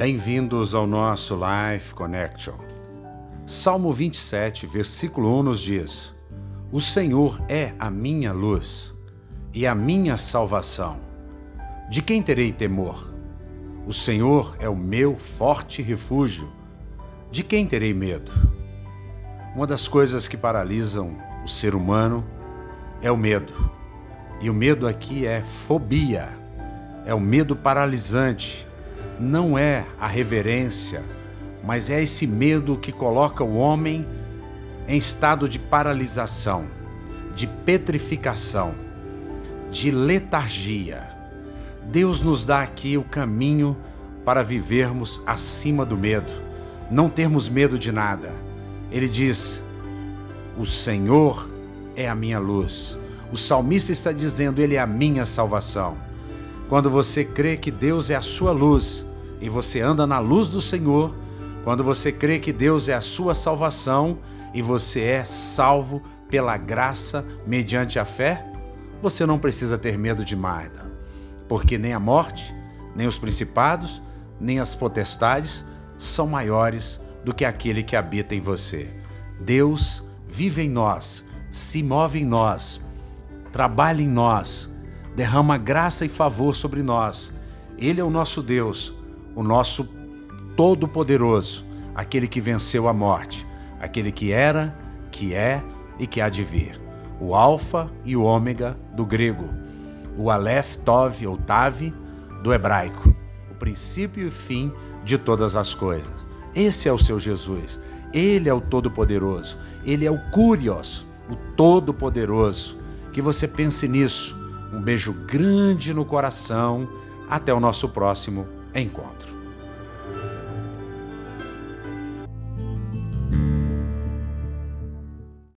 Bem-vindos ao nosso Life Connection. Salmo 27, versículo 1 nos diz: O Senhor é a minha luz e a minha salvação. De quem terei temor? O Senhor é o meu forte refúgio. De quem terei medo? Uma das coisas que paralisam o ser humano é o medo. E o medo aqui é fobia, é o medo paralisante. Não é a reverência, mas é esse medo que coloca o homem em estado de paralisação, de petrificação, de letargia. Deus nos dá aqui o caminho para vivermos acima do medo, não termos medo de nada. Ele diz: O Senhor é a minha luz. O salmista está dizendo: Ele é a minha salvação. Quando você crê que Deus é a sua luz e você anda na luz do Senhor, quando você crê que Deus é a sua salvação e você é salvo pela graça mediante a fé, você não precisa ter medo de nada, porque nem a morte, nem os principados, nem as potestades são maiores do que aquele que habita em você. Deus vive em nós se move em nós, trabalha em nós, derrama graça e favor sobre nós. Ele é o nosso Deus, o nosso Todo-Poderoso, aquele que venceu a morte, aquele que era, que é e que há de vir. O Alfa e o Ômega do grego, o Aleph, Tov ou Tav do hebraico, o princípio e o fim de todas as coisas. Esse é o seu Jesus. Ele é o Todo-Poderoso. Ele é o Curios, o Todo-Poderoso. Que você pense nisso. Um beijo grande no coração. Até o nosso próximo encontro.